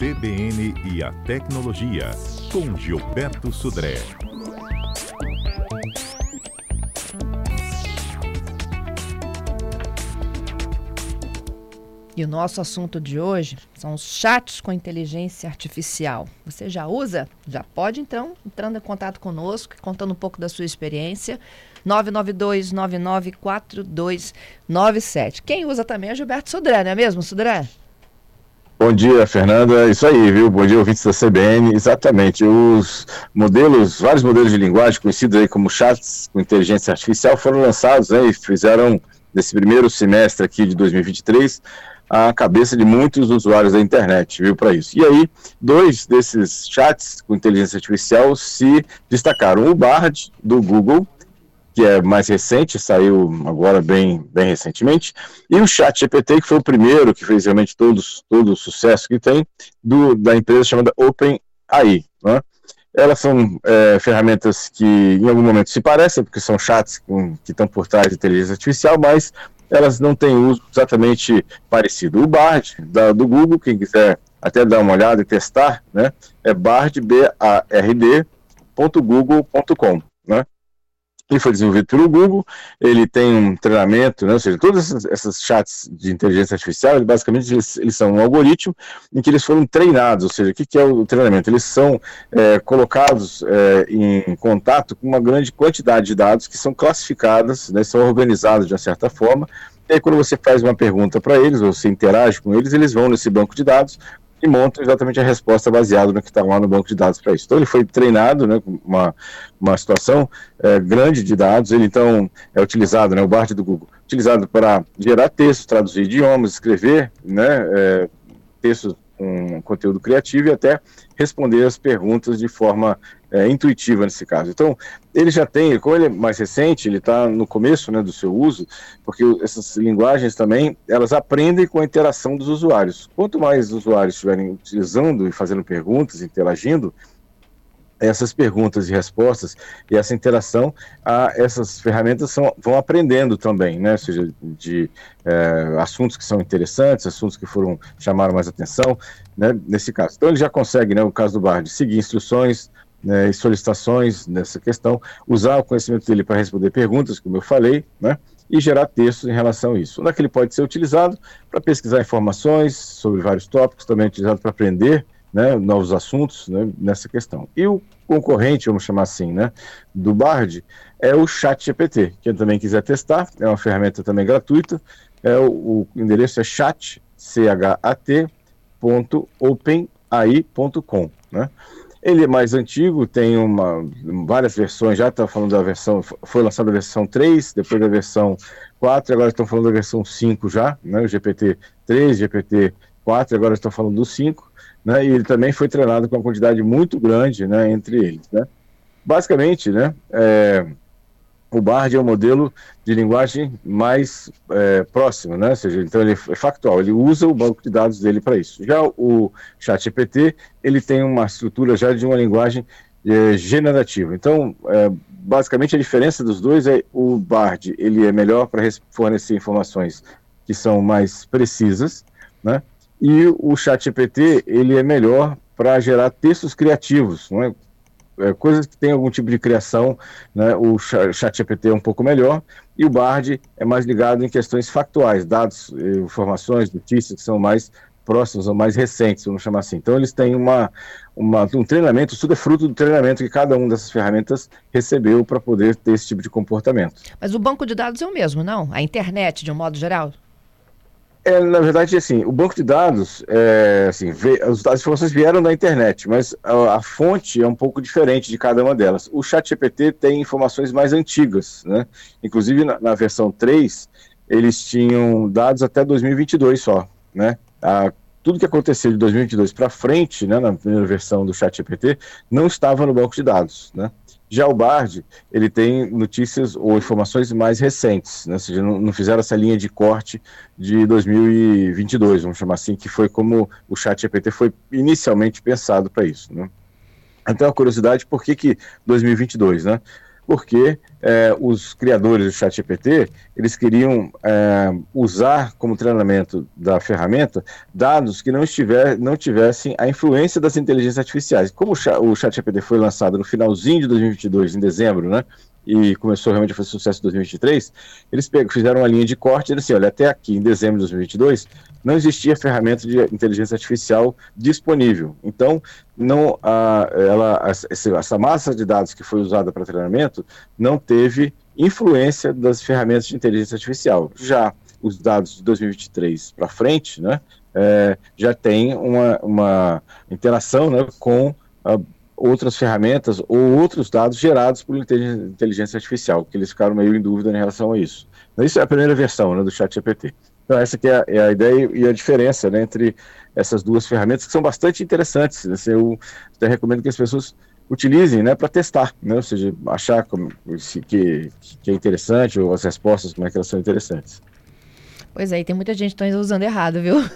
CBN e a Tecnologia, com Gilberto Sudré. E o nosso assunto de hoje são os chats com inteligência artificial. Você já usa? Já pode então, entrando em contato conosco, contando um pouco da sua experiência. 992-994297. Quem usa também é Gilberto Sudré, não é mesmo, Sudré? Bom dia, Fernanda. Isso aí, viu? Bom dia, ouvintes da CBN. Exatamente. Os modelos, vários modelos de linguagem conhecidos aí como chats com inteligência artificial foram lançados né, e fizeram, nesse primeiro semestre aqui de 2023, a cabeça de muitos usuários da internet, viu, para isso. E aí, dois desses chats com inteligência artificial se destacaram. O Bard, do Google, que é mais recente, saiu agora bem, bem recentemente, e o Chat GPT, que foi o primeiro que fez realmente todos, todo o sucesso que tem, do, da empresa chamada OpenAI. Né? Elas são é, ferramentas que em algum momento se parecem, porque são chats com, que estão por trás de inteligência artificial, mas elas não têm uso exatamente parecido. O Bard, da, do Google, quem quiser até dar uma olhada e testar, né, é bard, B-A-R-D, .google.com? Ele foi desenvolvido pelo Google, ele tem um treinamento, né, ou seja, todos esses, esses chats de inteligência artificial, ele, basicamente eles, eles, são um algoritmo em que eles foram treinados, ou seja, o que, que é o treinamento? Eles são é, colocados é, em contato com uma grande quantidade de dados que são classificadas, né, são organizados de uma certa forma, e aí quando você faz uma pergunta para eles, ou você interage com eles, eles vão nesse banco de dados, e monta exatamente a resposta baseada no que está lá no banco de dados para isso. Então ele foi treinado, né, com uma, uma situação é, grande de dados, ele então é utilizado, né, o BART do Google, utilizado para gerar textos, traduzir idiomas, escrever né, é, textos com conteúdo criativo e até responder as perguntas de forma é, intuitiva nesse caso. Então, ele já tem, como ele é mais recente, ele está no começo né, do seu uso, porque essas linguagens também, elas aprendem com a interação dos usuários. Quanto mais usuários estiverem utilizando e fazendo perguntas, interagindo, essas perguntas e respostas e essa interação, a, essas ferramentas são, vão aprendendo também, né? Ou seja, de é, assuntos que são interessantes, assuntos que foram chamaram mais atenção, né? Nesse caso. Então ele já consegue, né? O caso do Bard, seguir instruções, né, e solicitações nessa questão, usar o conhecimento dele para responder perguntas, como eu falei, né, e gerar textos em relação a isso. Onde é que ele pode ser utilizado? Para pesquisar informações sobre vários tópicos, também utilizado para aprender né, novos assuntos né, nessa questão. E o concorrente, vamos chamar assim, né, do Bard, é o ChatGPT. Quem também quiser testar, é uma ferramenta também gratuita, é o, o endereço é chat, chat.openai.com, né? Ele é mais antigo, tem uma, várias versões, já está falando da versão, foi lançada a versão 3, depois da versão 4, agora estão falando da versão 5 já, né, o GPT 3, GPT 4, agora estão falando do 5, né, e ele também foi treinado com uma quantidade muito grande, né, entre eles, né. Basicamente, né, é, o Bard é o modelo de linguagem mais é, próximo, né? Ou seja, então ele é factual, ele usa o banco de dados dele para isso. Já o ChatGPT, ele tem uma estrutura já de uma linguagem é, generativa. Então, é, basicamente a diferença dos dois é o Bard, ele é melhor para fornecer informações que são mais precisas, né? E o ChatGPT, ele é melhor para gerar textos criativos, não é? coisas que têm algum tipo de criação, né, o ChatGPT é um pouco melhor, e o Bard é mais ligado em questões factuais, dados, informações, notícias que são mais próximos ou mais recentes, vamos chamar assim. Então eles têm uma, uma, um treinamento, tudo é fruto do treinamento que cada uma dessas ferramentas recebeu para poder ter esse tipo de comportamento. Mas o banco de dados é o mesmo, não? A internet, de um modo geral? É, na verdade, assim, o banco de dados, é, assim, as, as, informações vieram da internet, mas a, a, fonte é um pouco diferente de cada uma delas. O ChatGPT tem informações mais antigas, né? Inclusive, na, na versão 3, eles tinham dados até 2022 só, né? A, tudo que aconteceu de 2022 para frente, né, na primeira versão do ChatGPT, não estava no banco de dados, né? Já o Bard, ele tem notícias ou informações mais recentes, né? ou seja, não, fizeram essa linha de corte de 2022, vamos chamar assim, que foi como o chat GPT foi inicialmente pensado para isso. Né? Então, a curiosidade, por que, que 2022, né? Porque é, os criadores do ChatGPT eles queriam é, usar como treinamento da ferramenta dados que não, estiver, não tivessem a influência das inteligências artificiais. Como o ChatGPT foi lançado no finalzinho de 2022, em dezembro, né? E começou realmente a fazer sucesso em 2023, eles pegam, fizeram uma linha de corte e assim, olha, até aqui, em dezembro de 2022, não existia ferramenta de inteligência artificial disponível. Então, não, a, ela, essa massa de dados que foi usada para treinamento não teve influência das ferramentas de inteligência artificial. Já os dados de 2023 para frente, né, é, já tem uma, uma interação né, com a, outras ferramentas ou outros dados gerados por inteligência artificial, que eles ficaram meio em dúvida em relação a isso. Então, isso é a primeira versão né, do ChatGPT. Então, essa que é a, é a, ideia e a diferença né, entre essas duas ferramentas, que são bastante interessantes. Né, eu até recomendo que as pessoas utilizem né, para testar, né, ou seja, achar como, se, que, que é interessante ou as respostas, como é que elas são interessantes. Pois é, e tem muita gente que está usando errado, viu?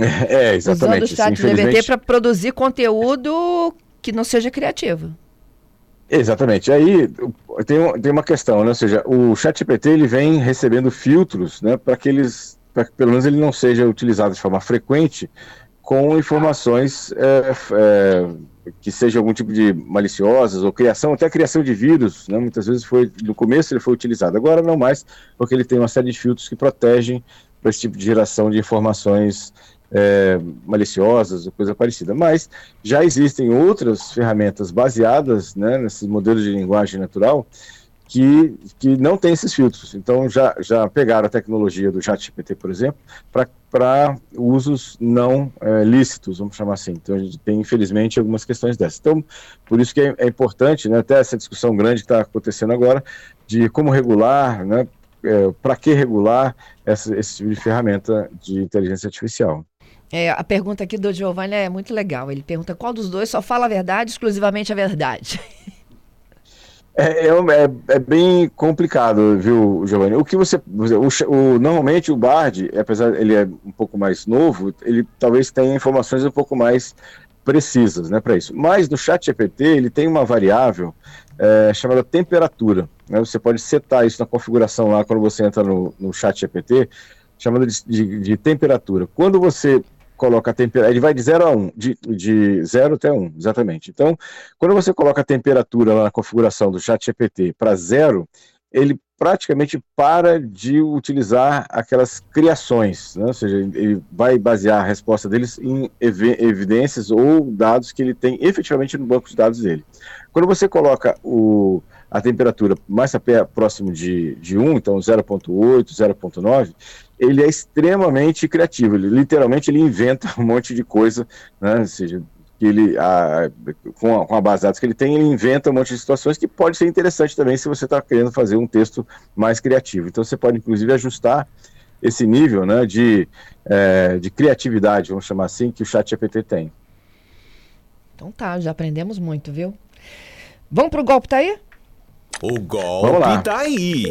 É, exatamente. Usando o chat GPT para produzir conteúdo que não seja criativo. Exatamente. Aí tem, tem uma questão, né? Ou seja, o ChatGPT ele vem recebendo filtros, né, para que eles, para que pelo menos ele não seja utilizado de forma frequente com informações é, é, que sejam algum tipo de maliciosas ou criação, até criação de vírus, né? Muitas vezes foi no começo ele foi utilizado, agora não mais, porque ele tem uma série de filtros que protegem para esse tipo de geração de informações é, maliciosas ou coisa parecida. Mas já existem outras ferramentas baseadas né, nesses modelos de linguagem natural que, que não tem esses filtros. Então já, já pegaram a tecnologia do ChatGPT, por exemplo, para usos não é, lícitos, vamos chamar assim. Então a gente tem, infelizmente, algumas questões dessas. Então, por isso que é, é importante, né, até essa discussão grande que está acontecendo agora, de como regular, né, é, para que regular essa, esse tipo de ferramenta de inteligência artificial. É, a pergunta aqui do Giovanni é muito legal. Ele pergunta qual dos dois só fala a verdade, exclusivamente a verdade. É, é, é, é bem complicado, viu, Giovanni? O que você. O, o, normalmente o Bard, apesar ele é um pouco mais novo, ele talvez tenha informações um pouco mais precisas né, para isso. Mas no chat GPT ele tem uma variável é, chamada temperatura. Né? Você pode setar isso na configuração lá quando você entra no, no chat GPT, chamada de, de, de temperatura. Quando você coloca a temperatura, ele vai de 0 a 1, um, de, de 0 até 1, um, exatamente. Então, quando você coloca a temperatura na configuração do chat GPT para zero, ele praticamente para de utilizar aquelas criações, né? ou seja, ele vai basear a resposta deles em ev evidências ou dados que ele tem efetivamente no banco de dados dele. Quando você coloca o, a temperatura mais próximo de, de 1, então 0.8, 0.9, ele é extremamente criativo, ele literalmente ele inventa um monte de coisa, né? ou seja, que ele, a, com, a, com a base de dados que ele tem, ele inventa um monte de situações que pode ser interessante também se você está querendo fazer um texto mais criativo. Então você pode inclusive ajustar esse nível né, de, é, de criatividade, vamos chamar assim, que o chat GPT tem. Então tá, já aprendemos muito, viu? Vamos pro golpe, tá aí? O golpe tá aí.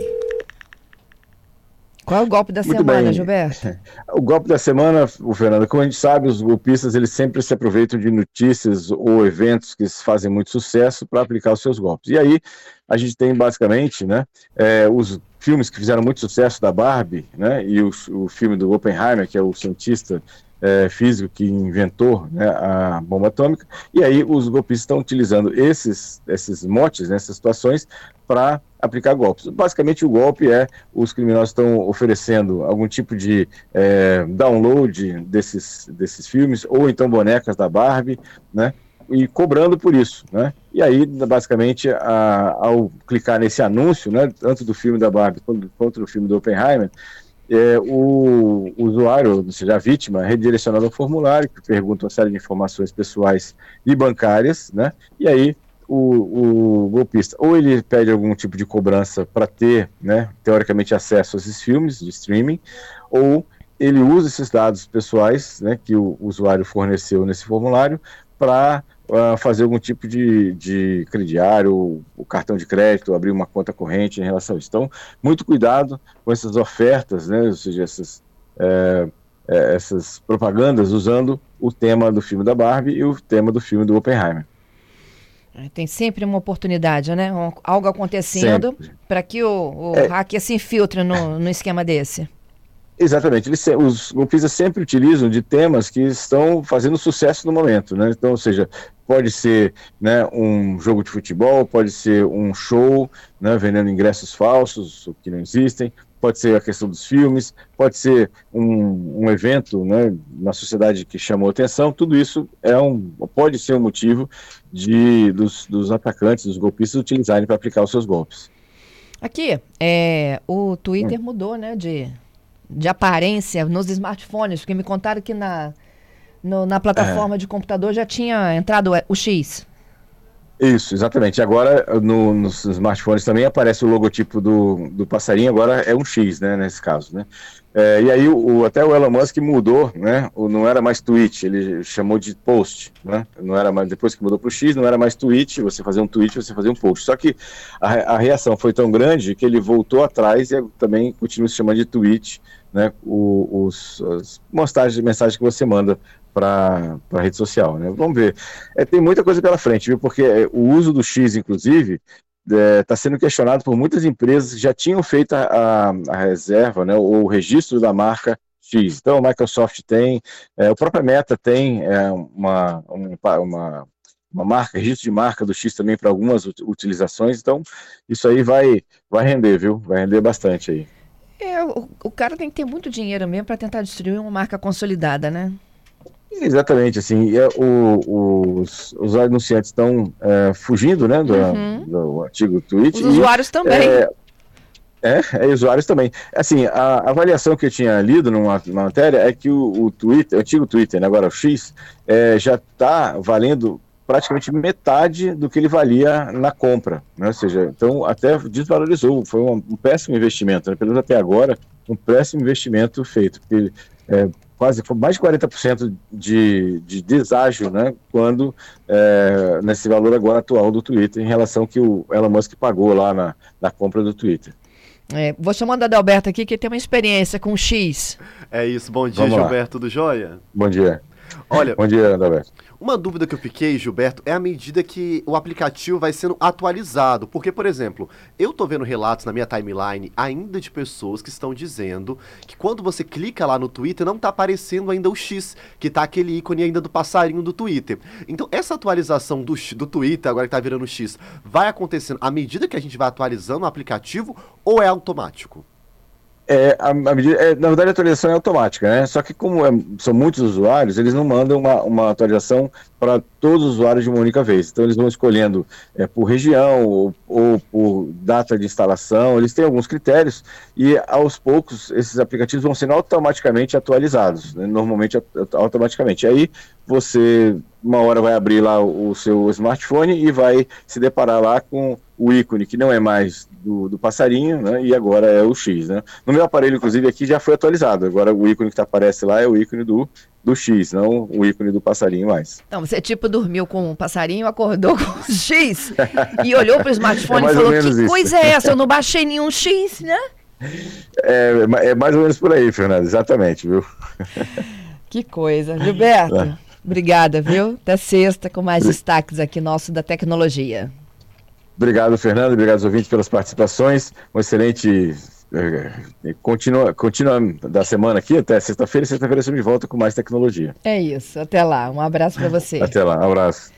Qual é o golpe da Muito semana, bem. Gilberto? O golpe da semana, o Fernando, como a gente sabe, os golpistas eles sempre se aproveitam de notícias ou eventos que fazem muito sucesso para aplicar os seus golpes. E aí a gente tem basicamente, né, é, os filmes que fizeram muito sucesso da Barbie, né, e o, o filme do Oppenheimer, que é o cientista é, físico que inventou né, a bomba atômica, e aí os golpistas estão utilizando esses, esses motes, né, essas situações, para aplicar golpes. Basicamente, o golpe é os criminosos estão oferecendo algum tipo de é, download desses, desses filmes, ou então bonecas da Barbie, né? E cobrando por isso, né? E aí, basicamente, a, ao clicar nesse anúncio, né, tanto do filme da Barbie quanto, quanto do filme do Oppenheimer, é, o, usuário, ou seja, a vítima, é redirecionado ao formulário, que pergunta uma série de informações pessoais e bancárias, né? E aí o, o golpista ou ele pede algum tipo de cobrança para ter, né, teoricamente, acesso a esses filmes de streaming, ou ele usa esses dados pessoais né, que o usuário forneceu nesse formulário para uh, ah, fazer algum tipo de, de crediário, o cartão de crédito, abrir uma conta corrente em relação a isso. Então, muito cuidado com essas ofertas, né, ou seja, essas, é, é, essas propagandas usando o tema do filme da Barbie e o tema do filme do Oppenheimer. Tem sempre uma oportunidade, né? Um, algo acontecendo para que o, o é. hacker se infiltre no, no esquema desse. Exatamente. Eles, os golpistas sempre utilizam de temas que estão fazendo sucesso no momento, né? Então, ou seja, pode ser né, um jogo de futebol, pode ser um show, né, vendendo ingressos falsos, que não existem, pode ser a questão dos filmes, pode ser um, um evento né, na sociedade que chamou atenção, tudo isso é um, pode ser um motivo de, dos, dos atacantes, dos golpistas utilizarem para aplicar os seus golpes. Aqui, é, o Twitter hum. mudou, né, de de aparência nos smartphones, porque me contaram que na, no, na plataforma é. de computador já tinha entrado o X. Isso, exatamente. Agora no, nos smartphones também aparece o logotipo do, do passarinho, agora é um X, né, nesse caso, né? É, e aí o, até o Elon Musk mudou, né? O, não era mais tweet, ele chamou de post, né? Não era mais depois que mudou para o X, não era mais tweet. Você fazia um tweet, você fazia um post. Só que a, a reação foi tão grande que ele voltou atrás e também continua se chamando de tweet, né? O, os, as mensagens, mensagens que você manda para a rede social, né? Vamos ver. É, tem muita coisa pela frente, viu? Porque é, o uso do X, inclusive, está é, tá sendo questionado por muitas empresas que já tinham feito a, a reserva, né, ou o registro da marca X. Então, a Microsoft tem, é, o próprio Meta tem é, uma, uma, uma marca, registro de marca do X também para algumas utilizações. Então, isso aí vai, vai render, viu? Vai render bastante aí. É, o, o cara tem que ter muito dinheiro mesmo para tentar destruir uma marca consolidada, né? Exatamente, assim, é, o, os, os anunciantes estão é, fugindo, né, do, uhum. do antigo tweet. Os usuários também. É, é, é, usuários também. Assim, a avaliação que eu tinha lido numa, numa matéria é que o, o Twitter, o antigo Twitter, né, agora o X, é, já está valendo praticamente metade do que ele valia na compra, né? ou seja, então até desvalorizou, foi um, um péssimo investimento, né? pelo menos até agora, um péssimo investimento feito, porque é, quase mais de 40% de, de deságio, né, quando é, nesse valor agora atual do Twitter em relação que o Elon Musk pagou lá na, na compra do Twitter. É, vou chamando a Adalberto aqui que tem uma experiência com X. É isso, bom dia Vamos Gilberto lá. do Joia. Bom dia. Olha, bom dia Adalberto. Uma dúvida que eu fiquei, Gilberto, é à medida que o aplicativo vai sendo atualizado. Porque, por exemplo, eu tô vendo relatos na minha timeline ainda de pessoas que estão dizendo que quando você clica lá no Twitter não tá aparecendo ainda o X, que tá aquele ícone ainda do passarinho do Twitter. Então, essa atualização do, do Twitter, agora que tá virando X, vai acontecendo à medida que a gente vai atualizando o aplicativo ou é automático? É, a, a medida, é, na verdade, a atualização é automática, né? Só que como é, são muitos usuários, eles não mandam uma, uma atualização para todos os usuários de uma única vez. Então, eles vão escolhendo é, por região ou, ou, por data de instalação. Eles têm alguns critérios e, aos poucos, esses aplicativos vão sendo automaticamente atualizados, né? normalmente automaticamente. Aí, você, uma hora, vai abrir lá o, seu smartphone e vai se deparar lá com o ícone que não é mais do, do, passarinho, né? E agora é o X, né? No meu aparelho, inclusive, aqui já foi atualizado. Agora o ícone que tá, aparece lá é o ícone do, do X, não o ícone do passarinho mais. Então, você tipo dormiu com um passarinho, acordou com o X e olhou para o smartphone é e falou: Que isso. coisa é essa? Eu não baixei nenhum X, né? É, é mais ou menos por aí, Fernando, exatamente, viu? Que coisa. Gilberto, é. Obrigada, viu? Até sexta com mais destaques aqui nosso da tecnologia. Obrigado, Fernando. Obrigado aos ouvintes pelas participações. Um excelente. Eh, continua, continua da semana aqui até sexta-feira. Sexta-feira estamos de volta com mais tecnologia. É isso. Até lá. Um abraço para você. Até lá. Um abraço.